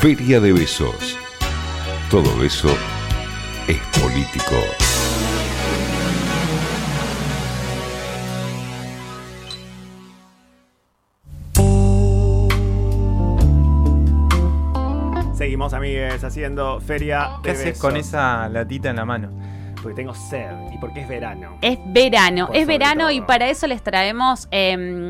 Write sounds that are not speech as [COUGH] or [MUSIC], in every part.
Feria de Besos. Todo beso es político. Seguimos, amigues, haciendo feria ¿Qué de haces besos. con esa latita en la mano? Porque tengo sed y porque es verano. Es verano, Por es verano y para eso les traemos. eh,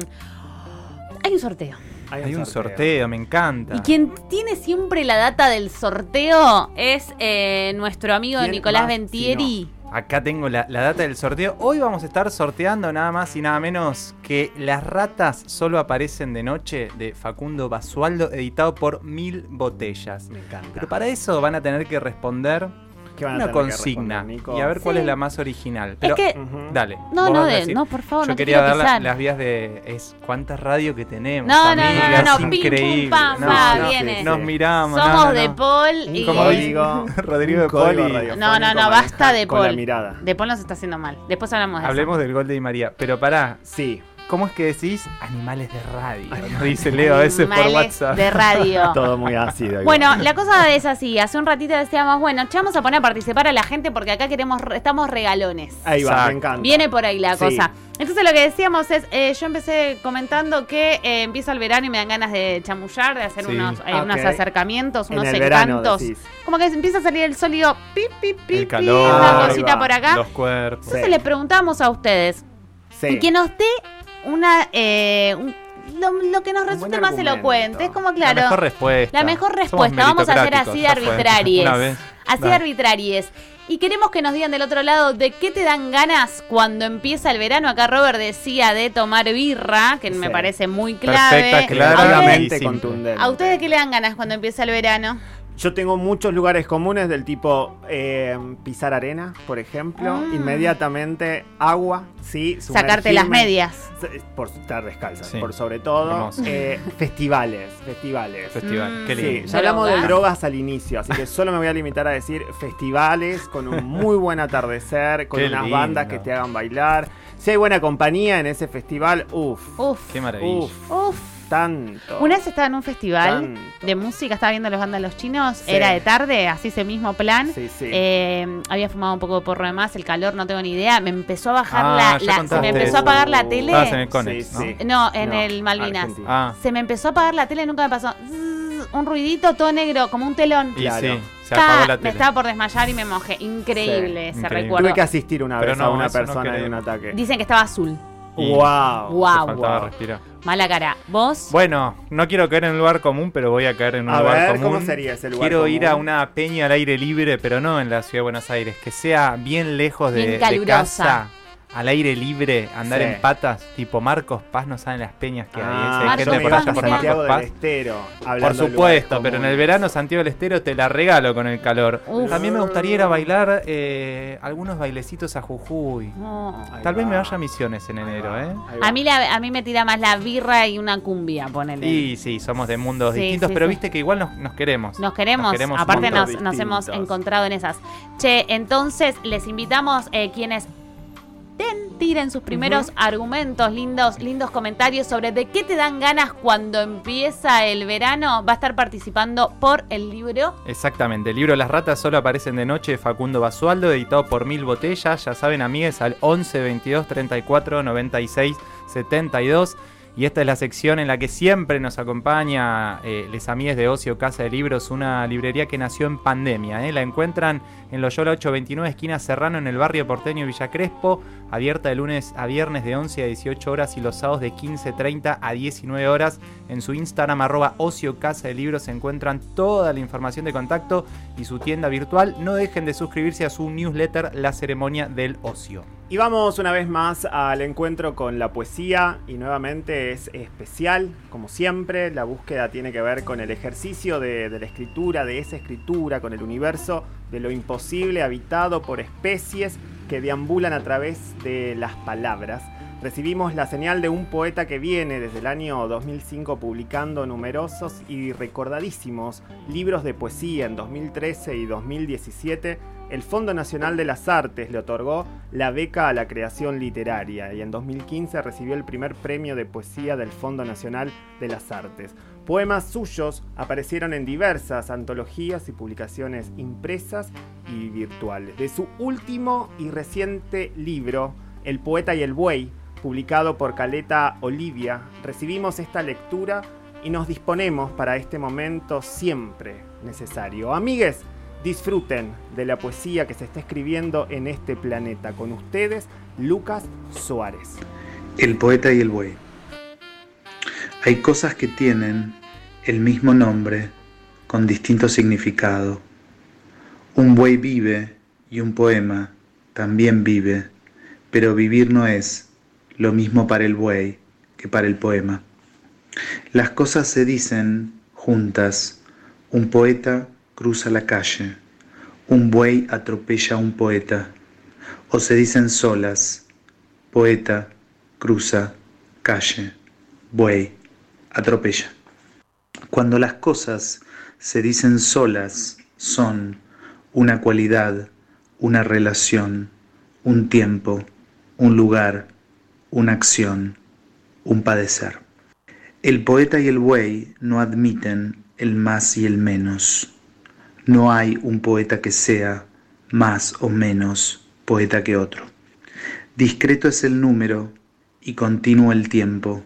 hay un sorteo. Hay un sorteo, me encanta. Y quien tiene siempre la data del sorteo es eh, nuestro amigo ¿Quién Nicolás Ventieri. Acá tengo la, la data del sorteo. Hoy vamos a estar sorteando nada más y nada menos que Las ratas solo aparecen de noche de Facundo Basualdo, editado por Mil Botellas. Me encanta. Pero para eso van a tener que responder ¿Qué van a una consigna y a ver cuál Sí. es la más original. Pero, que- Ujú. dale. No, no, de- no, por favor, Yo no quería dar la- las vías de. Es cuántas radio que tenemos. No, no, no, no, es no, pim, pum, increíble. pam, No, va, no, viene. Nos miramos. Somos no, no, de. Paul y. código. Rodrigo [LAUGHS] de Poli. radiofónico No, no, no, basta de Con la Paul. mirada. De Paul nos está haciendo mal. Después hablamos de Hablemos del gol de Di María. Pero pará, Sí, ¿cómo es que decís animales de radio? Nos dice Leo a veces por WhatsApp. de radio. [LAUGHS] todo muy ácido. Bueno, igual. la cosa es así. Hace un ratito decíamos, bueno, che, vamos a poner a participar a la gente porque acá queremos, estamos regalones. Ahí va, me encanta. Viene por ahí la Sí. cosa. Entonces lo que decíamos es, eh, yo empecé comentando que eh, empieza el verano y me dan ganas de chamullar, de hacer Sí. unos, eh, Ah, unos acercamientos, En unos encantos. decís. Como que empieza a salir el digo, pip, pip, pip, El una cosita por acá. Los cuerpos. Entonces Sí. le preguntamos a ustedes Sí. y que nos dé una... eh, un- lo, lo que nos resulte más elocuente. Es como, claro... La mejor respuesta. La mejor respuesta. Vamos a hacer así de [LAUGHS] vez. Así de Dale. arbitraries. Y queremos que nos digan del otro lado de qué te dan ganas cuando empieza el verano. Acá Robert decía de tomar birra, que me parece muy clave. Perfecta, clara, ¿A ustedes, Claramente contundente. ¿A ustedes qué le dan ganas cuando empieza el verano? Yo tengo muchos lugares comunes del tipo eh, pisar arena, por ejemplo. Ah. Inmediatamente agua, sí. Sacarte las medias. Por estar descalza, Sí. por sobre todo. Eh, [LAUGHS] festivales, festivales. Festival. Mm, Qué Sí, lindo. ya hablamos de ¿Drogas? drogas al inicio, así que solo me voy a limitar a decir festivales con un muy buen atardecer, con Qué unas lindo. bandas que te hagan bailar. Si hay buena compañía en ese festival, uff, Uf. Qué maravilla. uff, Uf. Tanto. Una vez estaba en un festival Tanto. de música, estaba viendo los bandas chinos, Sí. era de tarde, así ese mismo plan. Sí, sí. Eh, había fumado un poco de porro de más, el calor, no tengo ni idea. Me empezó a bajar Ah, la, la- se me empezó a apagar la tele. En el Conex, Sí, ¿no? sí. No, en No, el Malvinas. Ah, Se me empezó a apagar la tele, nunca me pasó. Un ruidito todo negro, como un telón. y Claro. sí, se Ta, apagó la me estaba por desmayar y me mojé. Increíble ese increíble. recuerdo. Tuve que asistir una Pero vez no, a una persona en un ataque. Dicen que estaba azul. Y wow. Wow. respirar. Mala cara. ¿Vos? Bueno, no quiero caer en un lugar común, pero voy a caer en un A lugar ver, común. ¿cómo sería ese lugar Quiero ir a una peña al aire libre, pero no en la ciudad de Buenos Aires, que sea bien lejos de, Bien de calurosa. casa, al aire libre, andar Sí. en patas, tipo Marcos Paz, no saben las peñas que hay. Si hay Ah, Marcos gente por Paz, allá por del. Estero. Por supuesto, pero en el verano Santiago del Estero te la regalo con el calor. Uf. También me gustaría ir a bailar eh, algunos bailecitos a Jujuy. No. Ahí Tal vez me vaya a Misiones en enero, ¿eh? A mí, la- a mí me tira más la birra y una cumbia, ponele. Y sí, somos de mundos Sí, distintos, sí, pero sí. viste que igual nos, nos queremos. Nos queremos, un aparte nos, nos hemos encontrado en esas. Che, entonces les invitamos eh, quienes den, tiren sus primeros argumentos, lindos, lindos comentarios sobre de qué te dan ganas cuando empieza el verano. Va a estar participando por el libro. Exactamente, el libro Las ratas solo aparecen de noche de Facundo Basualdo, editado por Mil Botellas. Ya saben, amigues, al 11 22 34 96 72. Y esta es la sección en la que siempre nos acompaña eh, Les Amigues de Ocio Casa de Libros, una librería que nació en pandemia. ¿eh? La encuentran en Loyola 829, esquina Serrano, en el barrio porteño Villa Crespo, abierta de lunes a viernes de 11 a 18 horas y los sábados de 15.30 a 19 horas. En su Instagram, arroba Ocio Casa de Libros, se encuentran toda la información de contacto y su tienda virtual. No dejen de suscribirse a su newsletter La Ceremonia del Ocio. Y vamos una vez más al encuentro con la poesía y nuevamente es especial, como siempre, la búsqueda tiene que ver con el ejercicio de, de la escritura, de esa escritura, con el universo de lo imposible habitado por especies que deambulan a través de las palabras. Recibimos la señal de un poeta que viene desde el año 2005 publicando numerosos y recordadísimos libros de poesía en 2013 y 2017. El Fondo Nacional de las Artes le otorgó la beca a la creación literaria y en 2015 recibió el primer premio de poesía del Fondo Nacional de las Artes. Poemas suyos aparecieron en diversas antologías y publicaciones impresas y virtuales. De su último y reciente libro, El poeta y el buey, publicado por Caleta Olivia, recibimos esta lectura y nos disponemos para este momento siempre necesario. Amigues, disfruten de la poesía que se está escribiendo en este planeta. Con ustedes, Lucas Suárez. El poeta y el buey. Hay cosas que tienen el mismo nombre con distinto significado. Un buey vive y un poema también vive, pero vivir no es lo mismo para el buey que para el poema. Las cosas se dicen juntas. Un poeta cruza la calle, un buey atropella a un poeta, o se dicen solas. Poeta cruza calle, buey atropella. Cuando las cosas se dicen solas, son una cualidad, una relación, un tiempo, un lugar, una acción, un padecer. El poeta y el buey no admiten el más y el menos. No hay un poeta que sea más o menos poeta que otro. Discreto es el número y continuo el tiempo.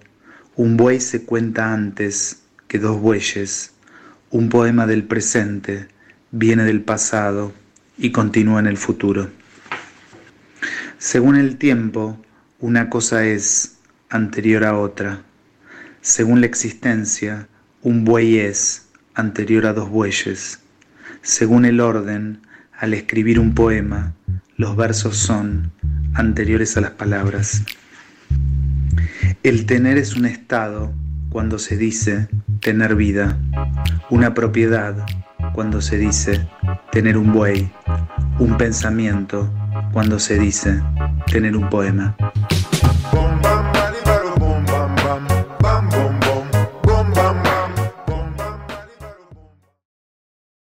Un buey se cuenta antes que dos bueyes. Un poema del presente viene del pasado y continúa en el futuro. Según el tiempo, una cosa es anterior a otra. Según la existencia, un buey es anterior a dos bueyes. Según el orden, al escribir un poema, los versos son anteriores a las palabras. El tener es un estado cuando se dice tener vida, una propiedad cuando se dice tener un buey, un pensamiento cuando se dice tener un poema.